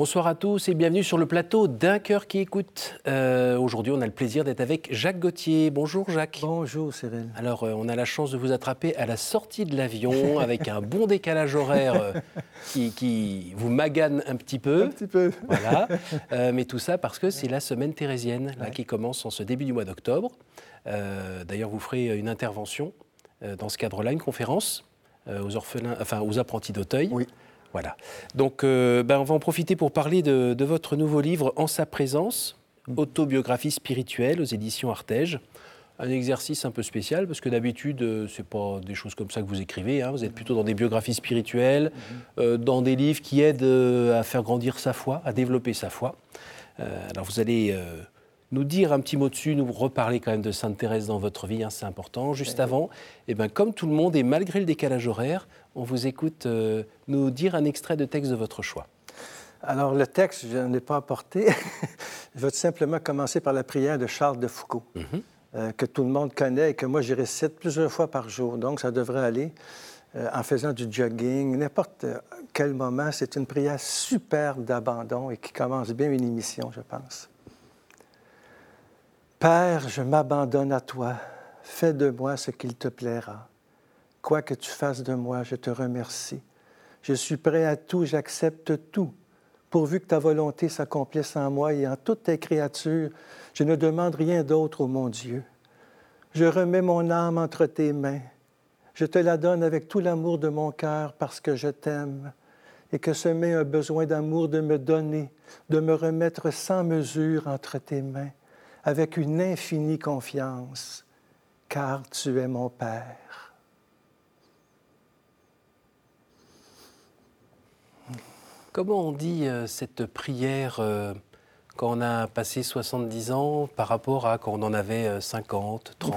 Bonsoir à tous et bienvenue sur le plateau d'un cœur qui écoute. Euh, aujourd'hui, on a le plaisir d'être avec Jacques Gauthier. Bonjour Jacques. Bonjour Cyril. Alors, euh, on a la chance de vous attraper à la sortie de l'avion avec un bon décalage horaire euh, qui, vous magane un petit peu. Un petit peu. Voilà. mais tout ça parce que c'est la semaine thérésienne là, qui commence en ce début du mois d'octobre. D'ailleurs, vous ferez une intervention dans ce cadre-là, une conférence aux orphelins, enfin aux apprentis d'Auteuil. Oui. Voilà. Donc, euh, ben, on va en profiter pour parler de, votre nouveau livre En sa présence, mm. autobiographie spirituelle aux éditions Artege. Un exercice un peu spécial parce que d'habitude, euh, ce n'est pas des choses comme ça que vous écrivez. Hein. Vous êtes plutôt dans des biographies spirituelles, mm-hmm. euh, dans des livres qui aident à faire grandir sa foi, à développer sa foi. alors, vous allez nous dire un petit mot dessus, nous reparler quand même de Sainte Thérèse dans votre vie, hein, c'est important. Juste avant, eh ben, comme tout le monde, et malgré le décalage horaire, on vous écoute euh, nous dire un extrait de texte de votre choix. Alors, le texte, je ne l'ai pas apporté. je vais simplement commencer par la prière de Charles de Foucault, mhm. euh, que tout le monde connaît et que moi, j'y récite plusieurs fois par jour. Donc, ça devrait aller euh, en faisant du jogging, n'importe quel moment. C'est une prière superbe d'abandon et qui commence bien une émission, je pense. Père, je m'abandonne à toi. Fais de moi ce qu'il te plaira. Quoi que tu fasses de moi, je te remercie. Je suis prêt à tout, j'accepte tout, pourvu que ta volonté s'accomplisse en moi et en toutes tes créatures. Je ne demande rien d'autre, ô mon Dieu. Je remets mon âme entre tes mains. Je te la donne avec tout l'amour de mon cœur parce que je t'aime et que ce met un besoin d'amour de me donner, de me remettre sans mesure entre tes mains, avec une infinie confiance, car tu es mon Père. Comment on dit euh, cette prière euh, quand on a passé 70 ans par rapport à quand on en avait 50, euh, 30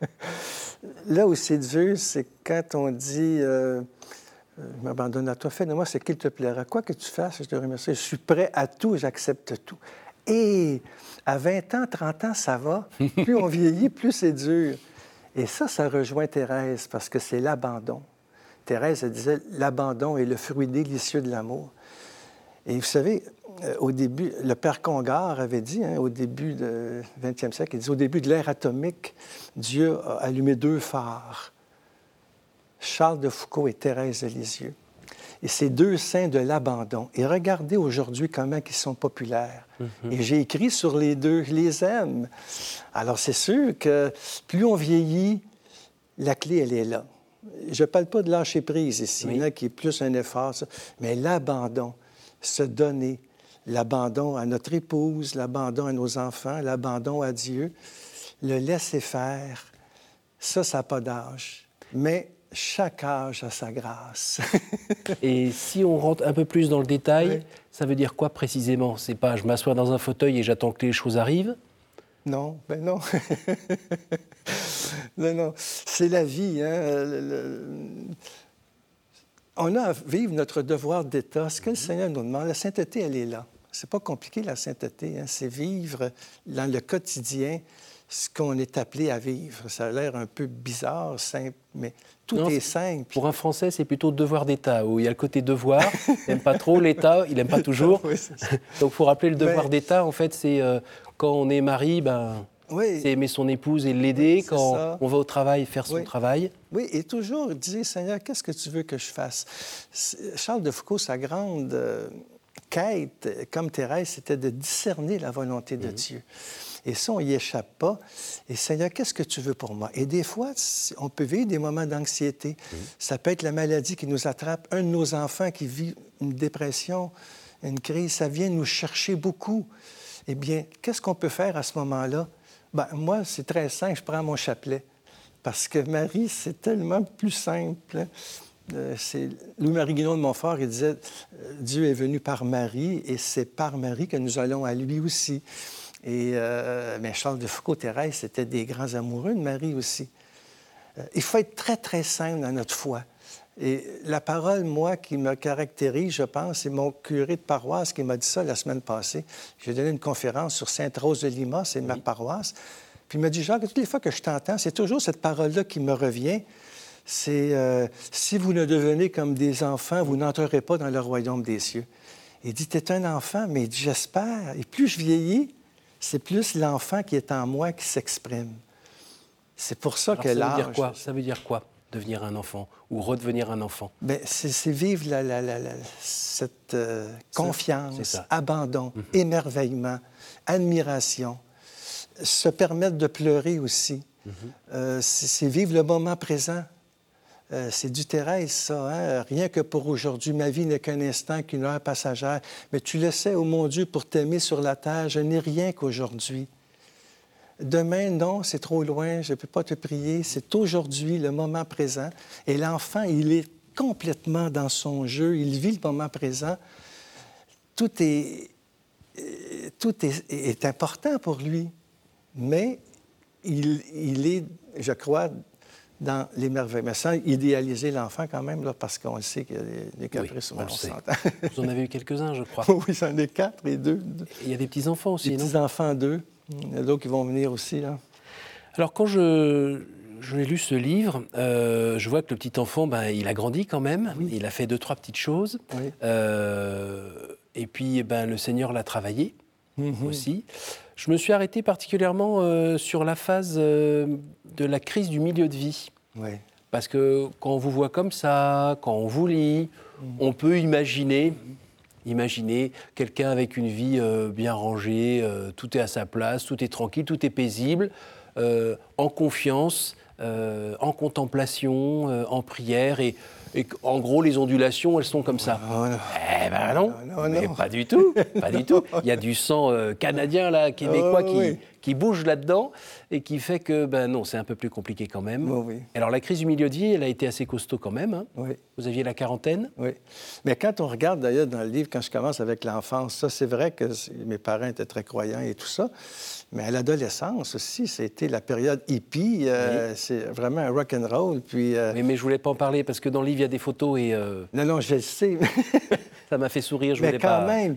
Là où c'est dur, c'est quand on dit Je m'abandonne à toi, fais de moi ce qu'il te plaira. Quoi que tu fasses, je te remercie. Je suis prêt à tout, j'accepte tout. Et à 20 ans, 30 ans, ça va. Plus on vieillit, plus c'est dur. Et ça, ça rejoint Thérèse parce que c'est l'abandon. Thérèse, elle disait, l'abandon est le fruit délicieux de l'amour. Et vous savez, euh, au début, le père Congar avait dit, hein, au début du 20e siècle, il dit, au début de l'ère atomique, Dieu a allumé deux phares, Charles de Foucault et Thérèse de Lisieux. Et ces deux saints de l'abandon. Et regardez aujourd'hui comment ils sont populaires. Mm-hmm. Et j'ai écrit sur les deux, je les aime. Alors c'est sûr que plus on vieillit, la clé, elle est là je ne parle pas de lâcher prise ici, qui est plus un effort, mais l'abandon, se donner, l'abandon à notre épouse, l'abandon à nos enfants, l'abandon à Dieu, le laisser faire, ça, ça n'a pas d'âge. Mais chaque âge a sa grâce. et si on rentre un peu plus dans le détail, ça veut dire quoi précisément? C'est pas je m'assois dans un fauteuil et j'attends que les choses arrivent? Non, ben non. non, non, c'est la vie. Hein? On a à vivre notre devoir d'État. Ce que le mhm. Seigneur nous demande, la sainteté, elle est là. C'est pas compliqué, la sainteté. Hein? C'est vivre dans le quotidien ce qu'on est appelé à vivre. Ça a l'air un peu bizarre, simple, mais tout est simple. Pour un Français, c'est plutôt devoir d'État, où il y a le côté devoir, il n'aime pas trop l'État, il n'aime pas toujours. Donc, il faut rappeler le devoir d'État, en fait, c'est euh, quand on est mari, ben, c'est aimer son épouse et l'aider quand on va au travail, faire son travail. Oui, et toujours dire, Seigneur, qu'est-ce que tu veux que je fasse? Charles de Foucault, sa grande euh, quête, comme Thérèse, c'était de discerner la volonté de mhm. Dieu. Et ça, on n'y échappe pas. Et Seigneur, qu'est-ce que tu veux pour moi? Et des fois, on peut vivre des moments d'anxiété. Ça peut être la maladie qui nous attrape. Un de nos enfants qui vit une dépression, une crise, ça vient nous chercher beaucoup. Eh bien, qu'est-ce qu'on peut faire à ce moment-là? Ben, moi, c'est très simple, je prends mon chapelet. Parce que Marie, c'est tellement plus simple. Euh, c'est Louis-Marie Guinon de Montfort, il disait euh, Dieu est venu par Marie et c'est par Marie que nous allons à lui aussi. Et euh, mais Charles de Foucault, Thérèse, c'était des grands amoureux de Marie aussi. il faut être très, très simple dans notre foi. Et la parole, moi, qui me caractérise, je pense, c'est mon curé de paroisse qui m'a dit ça la semaine passée. J'ai donné une conférence sur Sainte-Rose de Lima, c'est ma paroisse. Puis il m'a dit, Jacques, toutes les fois que je t'entends, c'est toujours cette parole-là qui me revient. C'est euh, si vous ne devenez comme des enfants, vous n'entrerez pas dans le royaume des cieux. Il dit, tu es un enfant, mais j'espère. Et plus je vieillis, c'est plus l'enfant qui est en moi qui s'exprime. C'est pour ça que l'âge... Ça veut dire quoi? Ça veut dire quoi devenir un enfant ou redevenir un enfant? Bien, c'est vivre cette euh, confiance, abandon, mhm. émerveillement, admiration, se permettre de pleurer aussi. Mhm. Euh, c'est vivre le moment présent. Euh, c'est du Thérèse, ça. Hein? Rien que pour aujourd'hui. Ma vie n'est qu'un instant, qu'une heure passagère. Mais tu le sais, oh mon Dieu, pour t'aimer sur la terre, je n'ai rien qu'aujourd'hui. Demain, non, c'est trop loin, je ne peux pas te prier. C'est aujourd'hui, le moment présent. Et l'enfant, il est complètement dans son jeu, il vit le moment présent. Tout est, euh, tout est, important pour lui, mais il, il est, je crois, dans l'émerveillement, sans idéaliser l'enfant quand même, là, parce qu'on sait qu'il y a des, caprices. Oui, on, Vous en avez eu quelques-uns, je crois. oui, j'en ai quatre et deux. il y a des petits-enfants aussi, des petits-enfants, deux. Il y a d'autres qui vont venir aussi, là. Alors, quand je, je lu ce livre, euh, je vois que le petit enfant, ben, il a grandi quand même. Il a fait deux, trois petites choses. Euh, et puis, ben, le Seigneur l'a travaillé mhm. aussi. Je me suis arrêté particulièrement euh, sur la phase de la crise du milieu de vie. Parce que quand on vous voit comme ça, quand on vous lit, mhm. on peut imaginer Imaginez quelqu'un avec une vie euh, bien rangée, euh, tout est à sa place, tout est tranquille, tout est paisible, euh, en confiance, en contemplation, en prière et et en gros, les ondulations, elles sont comme ça. Eh ben non, non, pas du tout, pas du tout. Il y a du sang canadien, là, québécois, oh, qui, qui bouge là-dedans et qui fait que, ben non, c'est un peu plus compliqué quand même. oui. Alors la crise du milieu de vie, elle a été assez costaud quand même. Hein. Oui. Vous aviez la quarantaine. Oui. Mais quand on regarde d'ailleurs dans le livre, quand je commence avec l'enfance, ça c'est vrai que mes parents étaient très croyants et tout ça. Mais à l'adolescence aussi, c'était la période hippie. Euh, c'est vraiment un rock and roll. Puis. Euh, mais, je voulais pas en parler parce que dans le livre il y a des photos et. Euh, non, non, je le sais. ça m'a fait sourire. Je mais voulais quand même.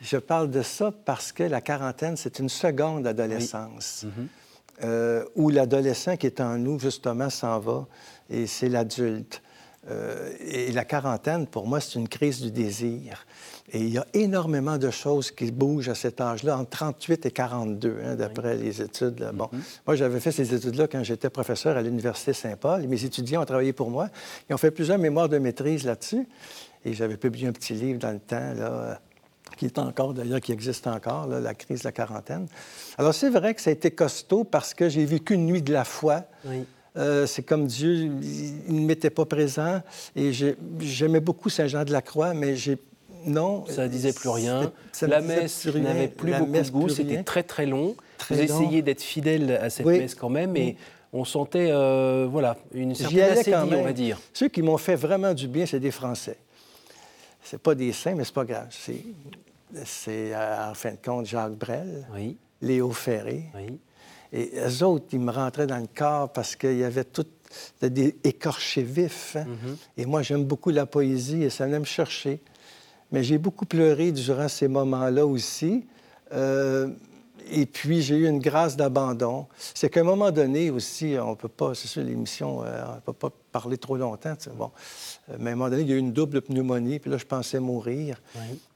Je parle de ça parce que la quarantaine, c'est une seconde adolescence. Mhm. Où l'adolescent qui est en nous, justement, s'en va, et c'est l'adulte. Euh, et la quarantaine, pour moi, c'est une crise du désir. Et il y a énormément de choses qui bougent à cet âge-là, entre 38 et 42, hein, d'après les études. Bon, mhm. moi, j'avais fait ces études-là quand j'étais professeur à l'Université Saint-Paul. Mes étudiants ont travaillé pour moi. Ils ont fait plusieurs mémoires de maîtrise là-dessus. Et j'avais publié un petit livre dans le temps, là, qui est encore d'ailleurs, qui existe encore, la crise de la quarantaine. Alors c'est vrai que ça a été costaud parce que j'ai vécu une nuit de la foi. Euh, c'est comme Dieu, il ne m'était pas présent et j'aimais beaucoup Saint-Jean de la Croix, mais j'ai non. Ça ne disait plus rien. la messe n'avait plus beaucoup de goût. C'était très, très long. Vous essayez d'être fidèle à cette messe quand même, et on sentait euh, voilà, une certaine assédie, on va dire. Ceux qui m'ont fait vraiment du bien, c'est des Français. C'est pas des saints, mais c'est pas grave. C'est, euh, en fin de compte, Jacques Brel, Léo Ferré. Et eux autres, ils me rentraient dans le corps parce qu'il y avait tout des écorchés vifs. Hein. Mm-hmm. Et moi, j'aime beaucoup la poésie et ça venait me chercher. Mais j'ai beaucoup pleuré durant ces moments-là aussi. Euh, et puis, j'ai eu une grâce d'abandon. C'est qu'à un moment donné aussi, on ne peut pas, c'est sûr, l'émission, euh, on ne peut pas parler trop longtemps. Bon. Euh, mais à un moment donné, il y a eu une double pneumonie, puis là, je pensais mourir.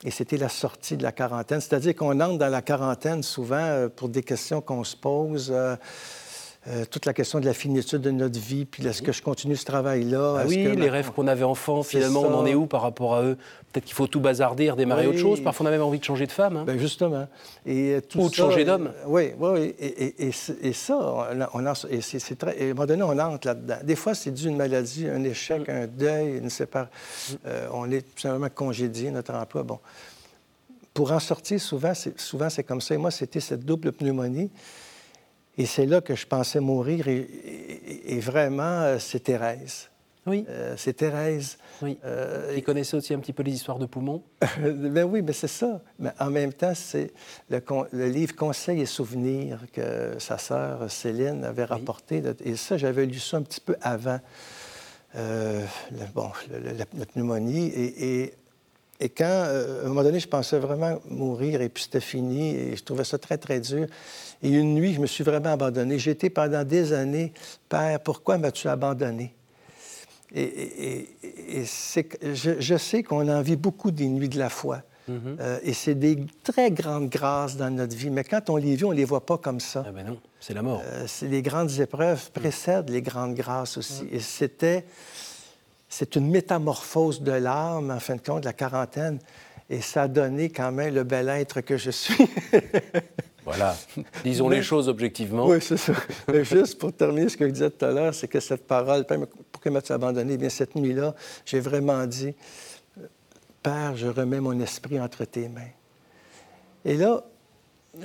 Et c'était la sortie de la quarantaine. C'est-à-dire qu'on entre dans la quarantaine souvent euh, pour des questions qu'on se pose. Euh, toute la question de la finitude de notre vie, puis est-ce que je continue ce travail-là? Ah oui, les rêves qu'on avait enfants, finalement, on en est où par rapport à eux? Peut-être qu'il faut tout bazarder, redémarrer autre chose. Parfois, on a même envie de changer de femme. Hein. Ben, justement. Et euh, Ou de changer d'homme. Euh, oui, oui, et, et, et, ça, on, on c'est très... à un moment donné, on entre là-dedans. Des fois, c'est dû à une maladie, un échec, mm. un deuil, une séparation. Mm. on est tout simplement congédié, notre emploi. Bon. Pour en sortir, souvent, c'est, souvent, c'est comme ça. Et moi, c'était cette double pneumonie. Et c'est là que je pensais mourir. Et, vraiment, euh, c'est Thérèse. Oui. Euh, c'est Thérèse. Oui. Euh, Il connaissait aussi un petit peu les histoires de poumons. ben oui, mais c'est ça. Mais en même temps, c'est le, livre Conseils et souvenirs que sa sœur Céline avait rapporté. Et ça, j'avais lu ça un petit peu avant bon, la, pneumonie. Et, et, quand, à un moment donné, je pensais vraiment mourir et puis c'était fini. Et je trouvais ça très, très dur. Et une nuit, je me suis vraiment abandonné. J'ai été pendant des années, Père, pourquoi m'as-tu abandonné? Et, je, sais qu'on en vit beaucoup des nuits de la foi. Euh, et c'est des très grandes grâces dans notre vie. Mais quand on les vit, on ne les voit pas comme ça. Ah ben non, c'est la mort. Euh, les grandes épreuves précèdent les grandes grâces aussi. Et c'était... C'est une métamorphose de l'âme, en fin de compte, la quarantaine. Et ça a donné quand même le bel être que je suis. voilà. Disons les choses objectivement. Oui, c'est ça. Mais juste pour terminer ce que je disais tout à l'heure, c'est que cette parole, pourquoi m'as-tu abandonné? Eh bien, cette nuit-là, j'ai vraiment dit, Père, je remets mon esprit entre tes mains. Et là,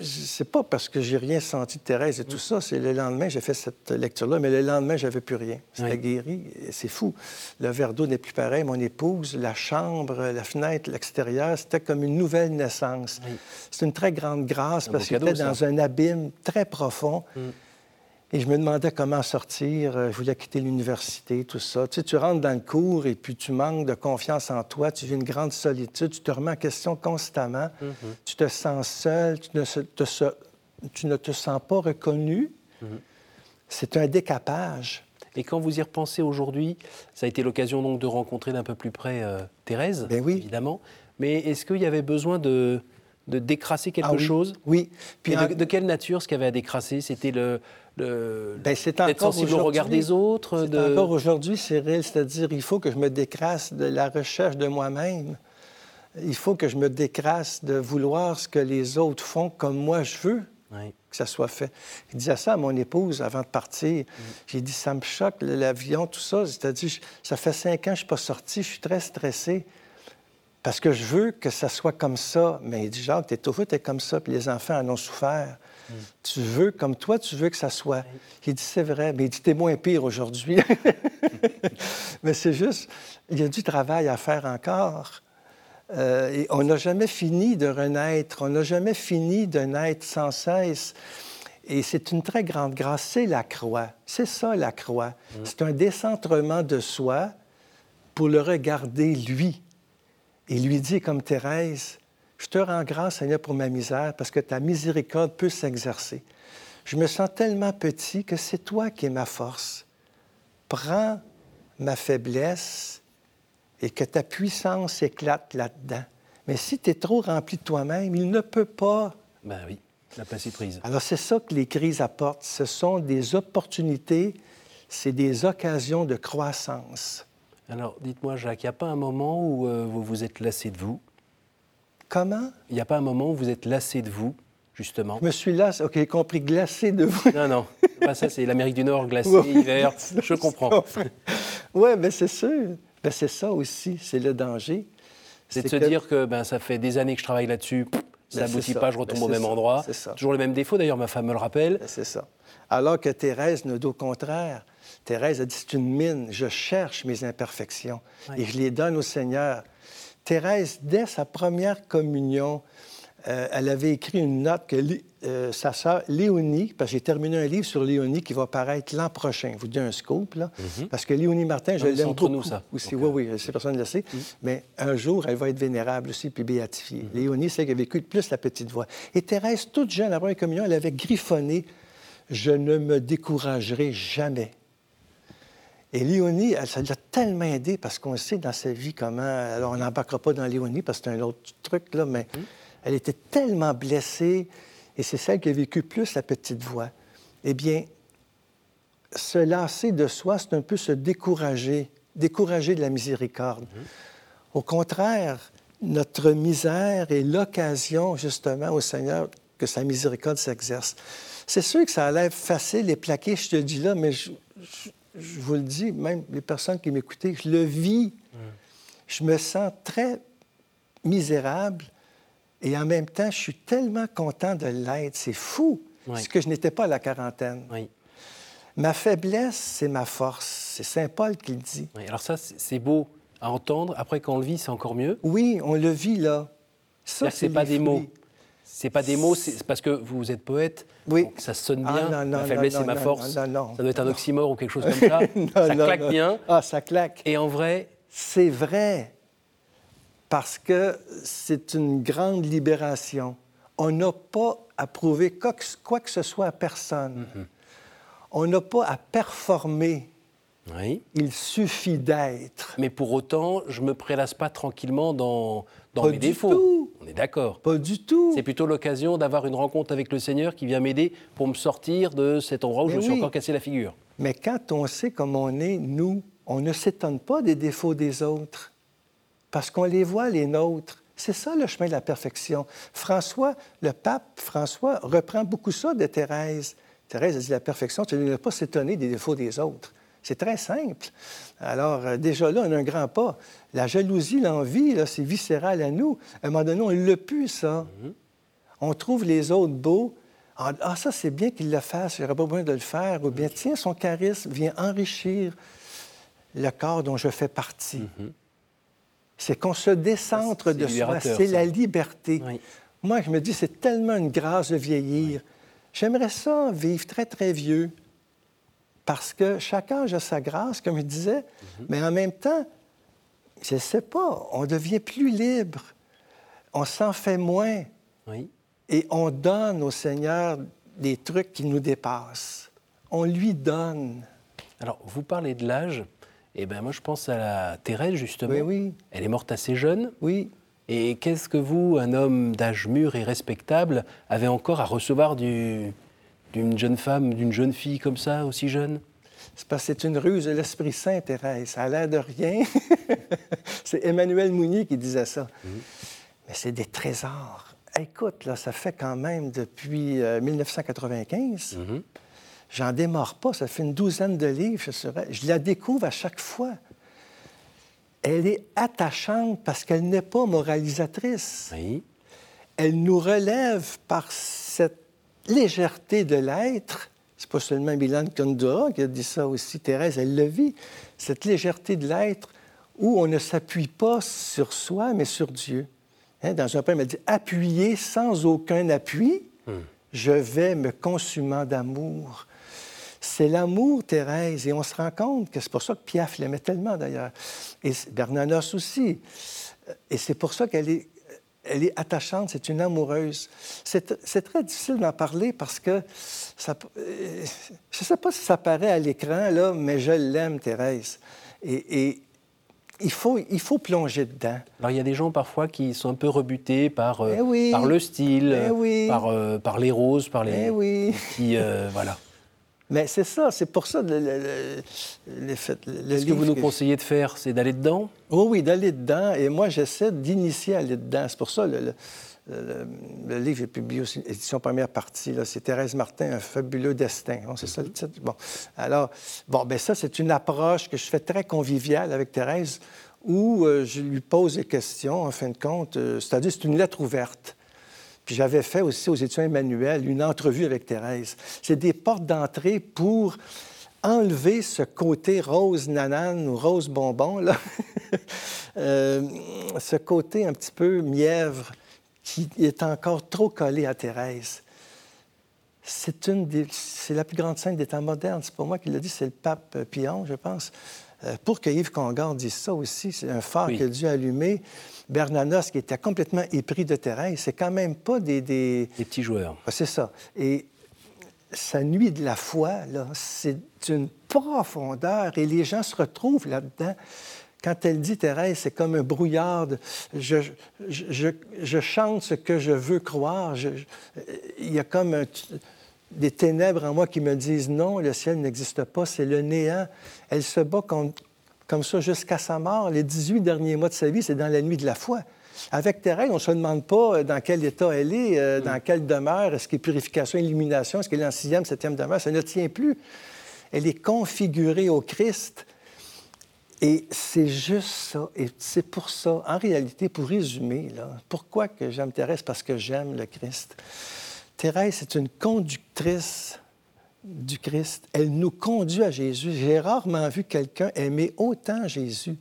c'est pas parce que j'ai rien senti de Thérèse et tout ça, c'est le lendemain, j'ai fait cette lecture-là, mais le lendemain, j'avais plus rien. C'était guéri. C'est fou. Le verre d'eau n'est plus pareil. Mon épouse, la chambre, la fenêtre, l'extérieur, c'était comme une nouvelle naissance. C'est une très grande grâce parce que j'étais dans un abîme très profond. Mm. Et je me demandais comment sortir. Euh, je voulais quitter l'université, tout ça. Tu sais, tu rentres dans le cours et puis tu manques de confiance en toi. Tu vis une grande solitude. Tu te remets en question constamment. Mm-hmm. Tu te sens seul. Tu ne, te, tu ne te sens pas reconnu. Mm-hmm. C'est un décapage. Et quand vous y repensez aujourd'hui, ça a été l'occasion donc de rencontrer d'un peu plus près euh, Thérèse, ben oui. évidemment. Mais est-ce qu'il y avait besoin de, de décrasser quelque ah chose? Oui. Puis de, quelle nature ce qu'il y avait à décrasser? C'était le, ben, c'est encore sensible au regard des autres. C'est encore aujourd'hui, Cyril, c'est-à-dire il faut que je me décrasse de la recherche de moi-même. Il faut que je me décrasse de vouloir ce que les autres font comme moi je veux que ça soit fait. Il disait ça à mon épouse avant de partir. Mm. J'ai dit, ça me choque, l'avion, tout ça. C'est-à-dire, ça fait cinq ans que je ne suis pas sorti, je suis très stressé. Parce que je veux que ça soit comme ça. Mais il dit, Jacques, t'es toujours es comme ça, puis les enfants en ont souffert. Mm. Tu veux, comme toi, tu veux que ça soit. Il dit, c'est vrai. Mais il dit, t'es moins pire aujourd'hui. mais c'est juste, il y a du travail à faire encore. Euh, et on n'a jamais fini de renaître. On n'a jamais fini de naître sans cesse. Et c'est une très grande grâce. C'est la croix. C'est ça, la croix. Mm. C'est un décentrement de soi pour le regarder, lui et lui dit comme Thérèse, je te rends grâce, Seigneur, pour ma misère, parce que ta miséricorde peut s'exercer. Je me sens tellement petit que c'est toi qui es ma force. Prends ma faiblesse et que ta puissance éclate là-dedans. Mais si tu es trop rempli de toi-même, il ne peut pas. Ben oui, la place est prise. Alors c'est ça que les crises apportent. Ce sont des opportunités, c'est des occasions de croissance. Alors, dites-moi, Jacques, il n'y a pas un moment où euh, vous vous êtes lassé de vous? Comment Il n'y a pas un moment où vous êtes lassé de vous, justement? Je me suis lassé, OK, compris, glacé de vous. Non, non, ça c'est l'Amérique du Nord, glacé, hiver, je comprends. oui, mais c'est sûr. Ben, c'est ça aussi, c'est le danger. C'est de se dire que ben, ça fait des années que je travaille là-dessus, ça ben, n'aboutit pas, je retombe ben, au même endroit. C'est Toujours le même défaut, d'ailleurs, ma femme me le rappelle. c'est ça. Alors que Thérèse nous dit au contraire. Thérèse a dit, c'est une mine, je cherche mes imperfections et je les donne au Seigneur. Thérèse, dès sa première communion, euh, elle avait écrit une note que euh, sa sœur Léonie, parce que j'ai terminé un livre sur Léonie qui va paraître l'an prochain. Je vous dis un scoop, là. Mhm. Parce que Léonie Martin, je l'aime beaucoup. nous, ça. Aussi. Oui, oui, c'est personne ne le sait. Mhm. Mais un jour, elle va être vénérable aussi, puis béatifiée. Mhm. Léonie, c'est qu'elle a vécu plus la petite voix. Et Thérèse, toute jeune, à la première communion, elle avait griffonné « Je ne me découragerai jamais ». Et Léonie, ça l'a tellement aidé parce qu'on sait dans sa vie comment. Alors, on n'embarquera pas dans Léonie parce que c'est un autre truc, là, mais elle était tellement blessée et c'est celle qui a vécu plus la petite voix. Eh bien, se lasser de soi, c'est un peu se décourager, décourager de la miséricorde. Au contraire, notre misère est l'occasion, justement, au Seigneur que sa miséricorde s'exerce. C'est sûr que ça a l'air facile et plaqué, je te dis là, mais je, je vous le dis, même les personnes qui m'écoutaient, je le vis. Je me sens très misérable et en même temps, je suis tellement content de l'être. C'est fou, ce que je n'étais pas à la quarantaine. Ma faiblesse, c'est ma force. C'est Saint Paul qui le dit. alors ça, c'est beau à entendre. Après, quand on le vit, c'est encore mieux. Oui, on le vit là. Ça, c'est pas des mots. C'est pas des mots, c'est parce que vous êtes poète. Oui. ça sonne bien. Ah, ma faiblesse, c'est ma force. ça doit être un oxymore ou quelque chose comme ça. ça claque bien. Ah, ça claque. Et en vrai. C'est vrai. Parce que c'est une grande libération. On n'a pas à prouver quoi que, ce soit à personne. Mm-hmm. On n'a pas à performer. Oui. Il suffit d'être. Mais pour autant, je ne me prélasse pas tranquillement dans, dans mes défauts. Est d'accord. Pas du tout. C'est plutôt l'occasion d'avoir une rencontre avec le Seigneur qui vient m'aider pour me sortir de cet endroit où je me suis encore cassé la figure. Mais quand on sait comme on est, nous, on ne s'étonne pas des défauts des autres, parce qu'on les voit, les nôtres. C'est ça le chemin de la perfection. François, le pape François, reprend beaucoup ça de Thérèse. Thérèse a dit la perfection, tu ne dois pas s'étonner des défauts des autres. C'est très simple. Alors, euh, déjà là, on a un grand pas. La jalousie, l'envie, là, c'est viscéral à nous. À un moment donné, on l'a pu, ça. On trouve les autres beaux. Ah, ah, ça, c'est bien qu'il le fasse, j'aurais pas besoin de le faire. Ou bien, tiens, son charisme vient enrichir le corps dont je fais partie. C'est qu'on se décentre de soi. C'est la liberté. Oui. Moi, je me dis, c'est tellement une grâce de vieillir. J'aimerais ça vivre très, très vieux. Parce que chaque âge a sa grâce, comme je disais. Mhm. Mais en même temps, je ne sais pas, on devient plus libre. On s'en fait moins. Oui. Et on donne au Seigneur des trucs qui nous dépassent. On lui donne. Alors, vous parlez de l'âge. Eh bien, moi, je pense à la Thérèse, justement. Oui, oui. Elle est morte assez jeune. Oui. Et qu'est-ce que vous, un homme d'âge mûr et respectable, avez encore à recevoir du- d'une jeune femme, d'une jeune fille comme ça, aussi jeune? C'est parce que c'est une ruse de l'Esprit Saint, Thérèse. Ça a l'air de rien. c'est Emmanuel Mounier qui disait ça. Mais c'est des trésors. Écoute, là, ça fait quand même depuis euh, 1995. J'en démarre pas. Ça fait une douzaine de livres. Je, serais- je la découvre à chaque fois. Elle est attachante parce qu'elle n'est pas moralisatrice. Oui. Elle nous relève par cette légèreté de l'être. C'est pas seulement Milan Kundera qui a dit ça aussi, Thérèse, elle le vit. Cette légèreté de l'être où on ne s'appuie pas sur soi, mais sur Dieu. Hein, Dans un poème, elle dit Appuyé sans aucun appui, je vais me consumant d'amour. C'est l'amour, Thérèse, et on se rend compte que c'est pour ça que Piaf l'aimait tellement, d'ailleurs. Et Bernanos aussi. Et c'est pour ça qu'elle est, elle est attachante, c'est une amoureuse. C'est très difficile d'en parler parce que ça, euh, je ne sais pas si ça paraît à l'écran, là, mais je l'aime, Thérèse. Et, et il, faut, il faut plonger dedans. Alors, il y a des gens parfois qui sont un peu rebutés par, euh, Eh oui. par le style, Eh oui. par, euh, par les roses, par les. Eh oui. Qui, euh, voilà. Mais c'est ça, c'est pour ça le, le, le- le fait- le Ce que vous nous conseillez de faire, c'est d'aller dedans? Oui, oui, d'aller dedans. Et moi, j'essaie d'initier à aller dedans. C'est pour ça le, le, livre est publié aussi, édition première partie. C'est Thérèse Martin, Un fabuleux destin. Bon, c'est ça le titre. Bon. Alors, bon, ben ça, c'est une approche que je fais très conviviale avec Thérèse, où euh, je lui pose des questions, en fin de compte. euh, C'est-à-dire, c'est une lettre ouverte. Puis j'avais fait aussi aux étudiants Emmanuel une entrevue avec Thérèse. C'est des portes d'entrée pour enlever ce côté rose nanane ou rose bonbon, là. Euh, ce côté un petit peu mièvre qui est encore trop collé à Thérèse. C'est une des- c'est la plus grande scène des temps modernes. C'est pas moi qui l'ai dit, c'est le pape euh, Pion, je pense. Euh, pour que Yves Congar dise ça aussi, c'est un phare Oui. qu'il a dû allumer. Bernanos, qui était complètement épris de Thérèse, c'est quand même pas des- des, petits joueurs. ah, C'est ça. Et sa nuit de la foi, là, c'est d'une profondeur et les gens se retrouvent là-dedans. Quand elle dit, Thérèse, c'est comme un brouillard. de- je, je, je- je chante ce que je veux croire. Il y a comme un- des ténèbres en moi qui me disent non, le ciel n'existe pas, c'est le néant. Elle se bat contre- comme ça jusqu'à sa mort. Les 18 derniers mois de sa vie, c'est dans la nuit de la foi. Avec Thérèse, on ne se demande pas euh, dans quel état elle est, euh, dans quelle demeure, est-ce qu'il y a purification, illumination, est-ce qu'elle est en sixième, septième demeure, ça ne tient plus. Elle est configurée au Christ. Et c'est juste ça. Et c'est pour ça, en réalité, pour résumer, là, pourquoi que j'aime Thérèse? Parce que j'aime le Christ. Thérèse, c'est une conductrice du Christ. Elle nous conduit à Jésus. J'ai rarement vu quelqu'un aimer autant Jésus.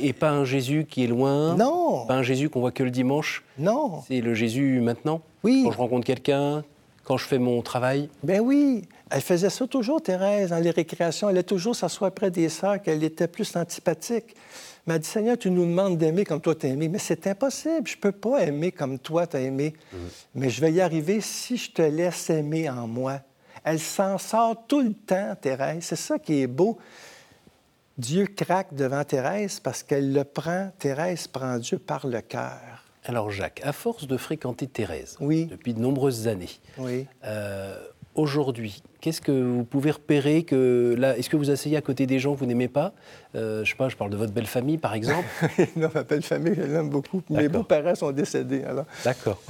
Et pas un Jésus qui est loin. Euh, Non. Pas un Jésus qu'on voit que le dimanche. Non. C'est le Jésus maintenant. Oui. Quand je rencontre quelqu'un, quand je fais mon travail. Ben oui, elle faisait ça toujours, Thérèse, dans les récréations. Elle allait toujours s'asseoir près des sœurs qu'elle était plus antipathique. Elle m'a dit, Seigneur, tu nous demandes d'aimer comme toi t'as aimé. Mais c'est impossible. Je peux pas aimer comme toi t'as aimé. Mais je vais y arriver si je te laisse aimer en moi. Elle s'en sort tout le temps, Thérèse. C'est ça qui est beau. Dieu craque devant Thérèse parce qu'elle le prend, Thérèse prend Dieu par le cœur. Alors Jacques, à force de fréquenter Thérèse Oui. depuis de nombreuses années, Oui. euh, aujourd'hui, qu'est-ce que vous pouvez repérer que là, est-ce que vous asseyez à côté des gens que vous n'aimez pas? Euh, Je sais pas, je parle de votre belle famille par exemple. non, ma belle famille, je l'aime beaucoup. Mes beaux-parents sont décédés, alors. D'accord.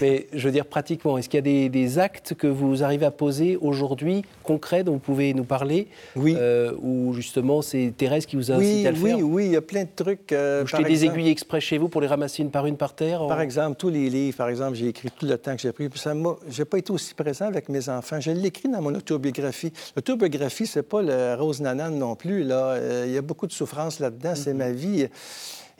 Mais je veux dire pratiquement, est-ce qu'il y a des, des actes que vous arrivez à poser aujourd'hui, concrets, dont vous pouvez nous parler? Oui. euh, Ou justement c'est Thérèse qui vous a Oui, incité à le oui, faire? oui, il y a plein de trucs. euh, Vous jetez des aiguilles exprès chez vous pour les ramasser une par une par terre Par exemple, tous les livres, par exemple, j'ai écrit tout le temps que j'ai pris. M'a, j'ai pas été aussi présent avec mes enfants. Je l'écris dans mon autobiographie. L'autobiographie, c'est pas le rose nanane non plus. Là, Euh, il y a beaucoup de souffrance là-dedans. C'est ma vie.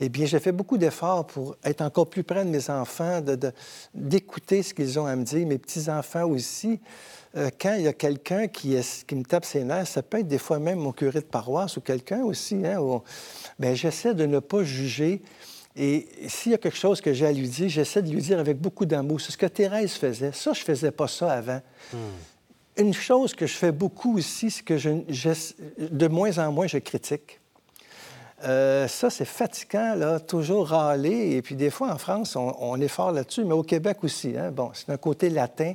Eh bien, j'ai fait beaucoup d'efforts pour être encore plus près de mes enfants, de- de- d'écouter ce qu'ils ont à me dire, mes petits-enfants aussi. Euh, quand il y a quelqu'un qui, me tape ses nerfs, ça peut être des fois même mon curé de paroisse ou quelqu'un aussi, hein, où- ben, j'essaie de ne pas juger. Et s'il y a quelque chose que j'ai à lui dire, j'essaie de lui dire avec beaucoup d'amour. C'est ce que Thérèse faisait. Ça, je faisais pas ça avant. Une chose que je fais beaucoup aussi, c'est que je, de moins en moins, je critique. Euh, ça, c'est fatigant, là, toujours râler. Et puis, des fois, en France, on, on est fort là-dessus, mais au Québec aussi. Hein? Bon, c'est un côté latin.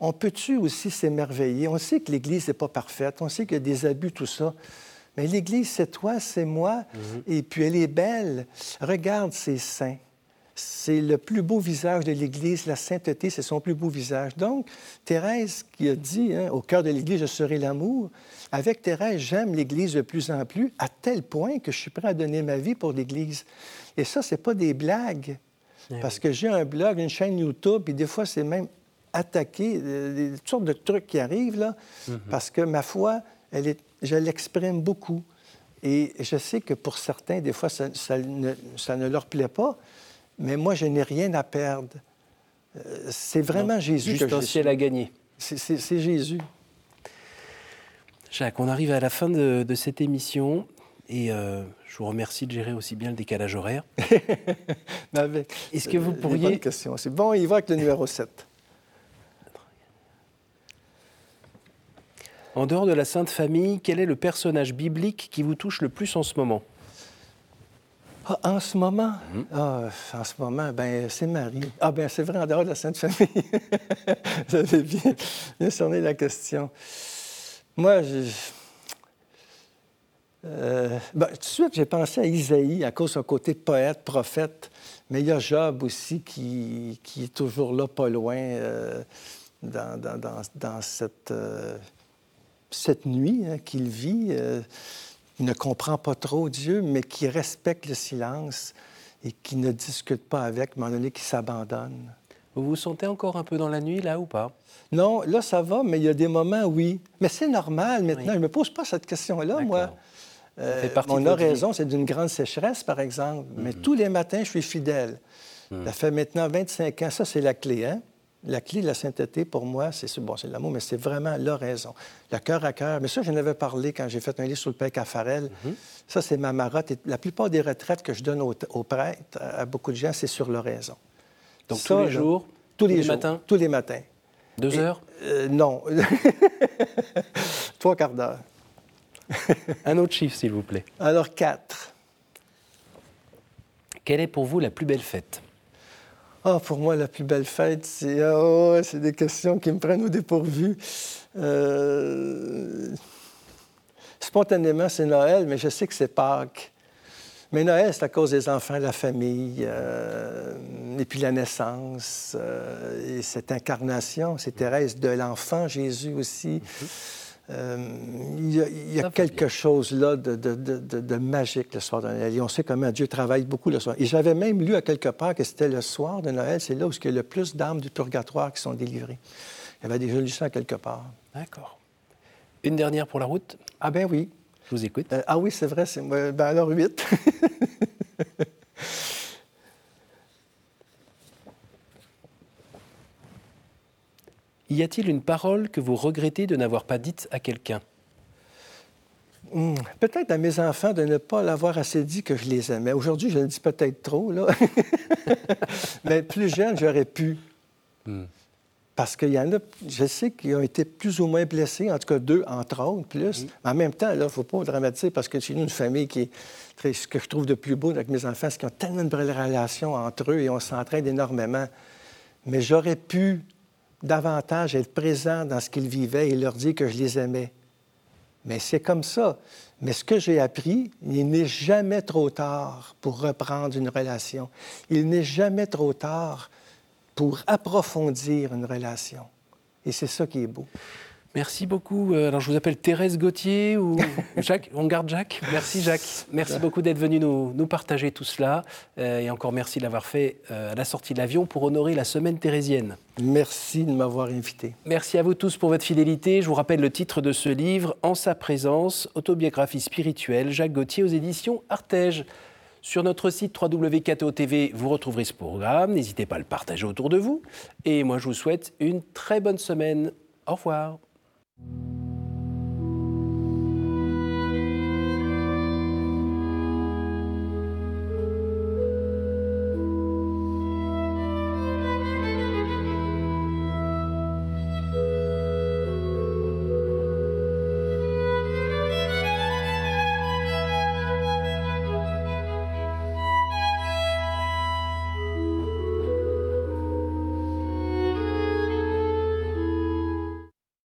On peut-tu aussi s'émerveiller? On sait que l'Église n'est pas parfaite. On sait qu'il y a des abus, tout ça. Mais l'Église, c'est toi, c'est moi. Et puis, elle est belle. Regarde ses seins. C'est le plus beau visage de l'Église. La sainteté, c'est son plus beau visage. Donc, Thérèse qui a dit, hein, au cœur de l'Église, je serai l'amour. Avec Thérèse, j'aime l'Église de plus en plus, à tel point que je suis prêt à donner ma vie pour l'Église. Et ça, c'est pas des blagues. Parce que j'ai un blog, une chaîne YouTube, et des fois, c'est même attaqué, euh, des toutes sortes de trucs qui arrivent, là, parce que ma foi, elle est, je l'exprime beaucoup. Et je sais que pour certains, des fois, ça, ça ne, ça ne leur plaît pas, mais moi, je n'ai rien à perdre. Euh, c'est vraiment Non, Jésus Juste que un je ciel suis. à gagner. C'est- Jésus. Jacques, on arrive à la fin de, de cette émission et euh, je vous remercie de gérer aussi bien le décalage horaire. Est-ce que vous euh, pourriez- bonnes questions. C'est bon, il va avec le numéro 7. En dehors de la Sainte Famille, quel est le personnage biblique qui vous touche le plus en ce moment? Ah, en ce moment, Mhm. ah, en ce moment, ben c'est Marie. Ah ben c'est vrai en dehors de la Sainte Famille. Vous avez bien, bien cerné la question. Moi, je... euh, ben, tout de suite, j'ai pensé à Isaïe à cause de son côté poète, prophète. Mais il y a Job aussi qui, qui est toujours là, pas loin, euh, dans, dans- dans- dans cette, euh, cette nuit hein, qu'il vit. Euh, il ne comprend pas trop Dieu, mais qui respecte le silence et qui ne discute pas avec, à un moment donné, qui s'abandonne. Vous vous sentez encore un peu dans la nuit là ou pas? Non, là, ça va, mais il y a des moments, oui. Mais c'est normal maintenant. Oui. Je ne me pose pas cette question-là, moi. Fait partie de a votre vie. raison, c'est d'une grande sécheresse, par exemple. Mais tous les matins, je suis fidèle. Ça fait maintenant 25 ans. Ça, c'est la clé, hein? La clé de la sainteté, pour moi, c'est bon, c'est l'amour, mais c'est vraiment la raison. Le cœur à cœur. Mais ça, j'en avais parlé quand j'ai fait un livre sur le père Caffarel. Ça, c'est ma marotte. Et la plupart des retraites que je donne aux, aux prêtres, à, à beaucoup de gens, c'est sur l'oraison. Donc Ça, tous les jours Tous les, les jours, matins? Tous les matins. Deux Et- heures? Euh, non. Trois quarts d'heure. Un autre chiffre s'il vous plaît. Alors, quatre. Quelle est pour vous la plus belle fête? Ah, pour moi, la plus belle fête, c'est oh, ouais, c'est des questions qui me prennent au dépourvu. Euh, Spontanément, c'est Noël, mais je sais que c'est Pâques. Mais Noël, c'est à cause des enfants, de la famille, euh, et puis la naissance, euh, et cette incarnation, c'est Thérèse de l'enfant Jésus aussi. Euh, il y a, il y a quelque bien. chose là de, de- de- de- de magique le soir de Noël. Et on sait comment Dieu travaille beaucoup le soir. Et j'avais même lu à quelque part que c'était le soir de Noël, c'est là où il y a le plus d'âmes du purgatoire qui sont délivrées. J'avais déjà lu ça à quelque part. D'accord. Une dernière pour la route? Ah ben oui. Je vous écoute. Euh, ah oui, c'est vrai, c'est. Ben alors huit. Y a-t-il une parole que vous regrettez de n'avoir pas dite à quelqu'un? Hmm, Peut-être à mes enfants de ne pas l'avoir assez dit que je les aimais. Aujourd'hui, je le dis peut-être trop, là. Mais plus jeune, j'aurais pu. Hmm. Parce qu'il y en a, je sais, qui ont été plus ou moins blessés, en tout cas deux, entre autres, plus. Mais en même temps, il ne faut pas dramatiser parce que nous, une famille qui est très, ce que je trouve de plus beau avec mes enfants, c'est qu'ils ont tellement de belles relations entre eux et on s'entraide énormément. Mais j'aurais pu davantage être présent dans ce qu'ils vivaient et leur dire que je les aimais. Mais c'est comme ça. Mais ce que j'ai appris, il n'est jamais trop tard pour reprendre une relation. Il n'est jamais trop tard pour approfondir une relation. Et c'est ça qui est beau. Merci beaucoup. Euh, alors, je vous appelle Thérèse Gauthier ou Jacques On garde Jacques Merci Jacques. Merci beaucoup d'être venu nous, nous, partager tout cela. Euh, et encore merci de l'avoir fait euh, à la sortie de l'avion pour honorer la semaine thérésienne. Merci de m'avoir invité. Merci à vous tous pour votre fidélité. Je vous rappelle le titre de ce livre, En sa présence, autobiographie spirituelle, Jacques Gauthier aux éditions Artege. Sur notre site www.kto.tv, vous retrouverez ce programme. N'hésitez pas à le partager autour de vous. Et moi, je vous souhaite une très bonne semaine. Au revoir. you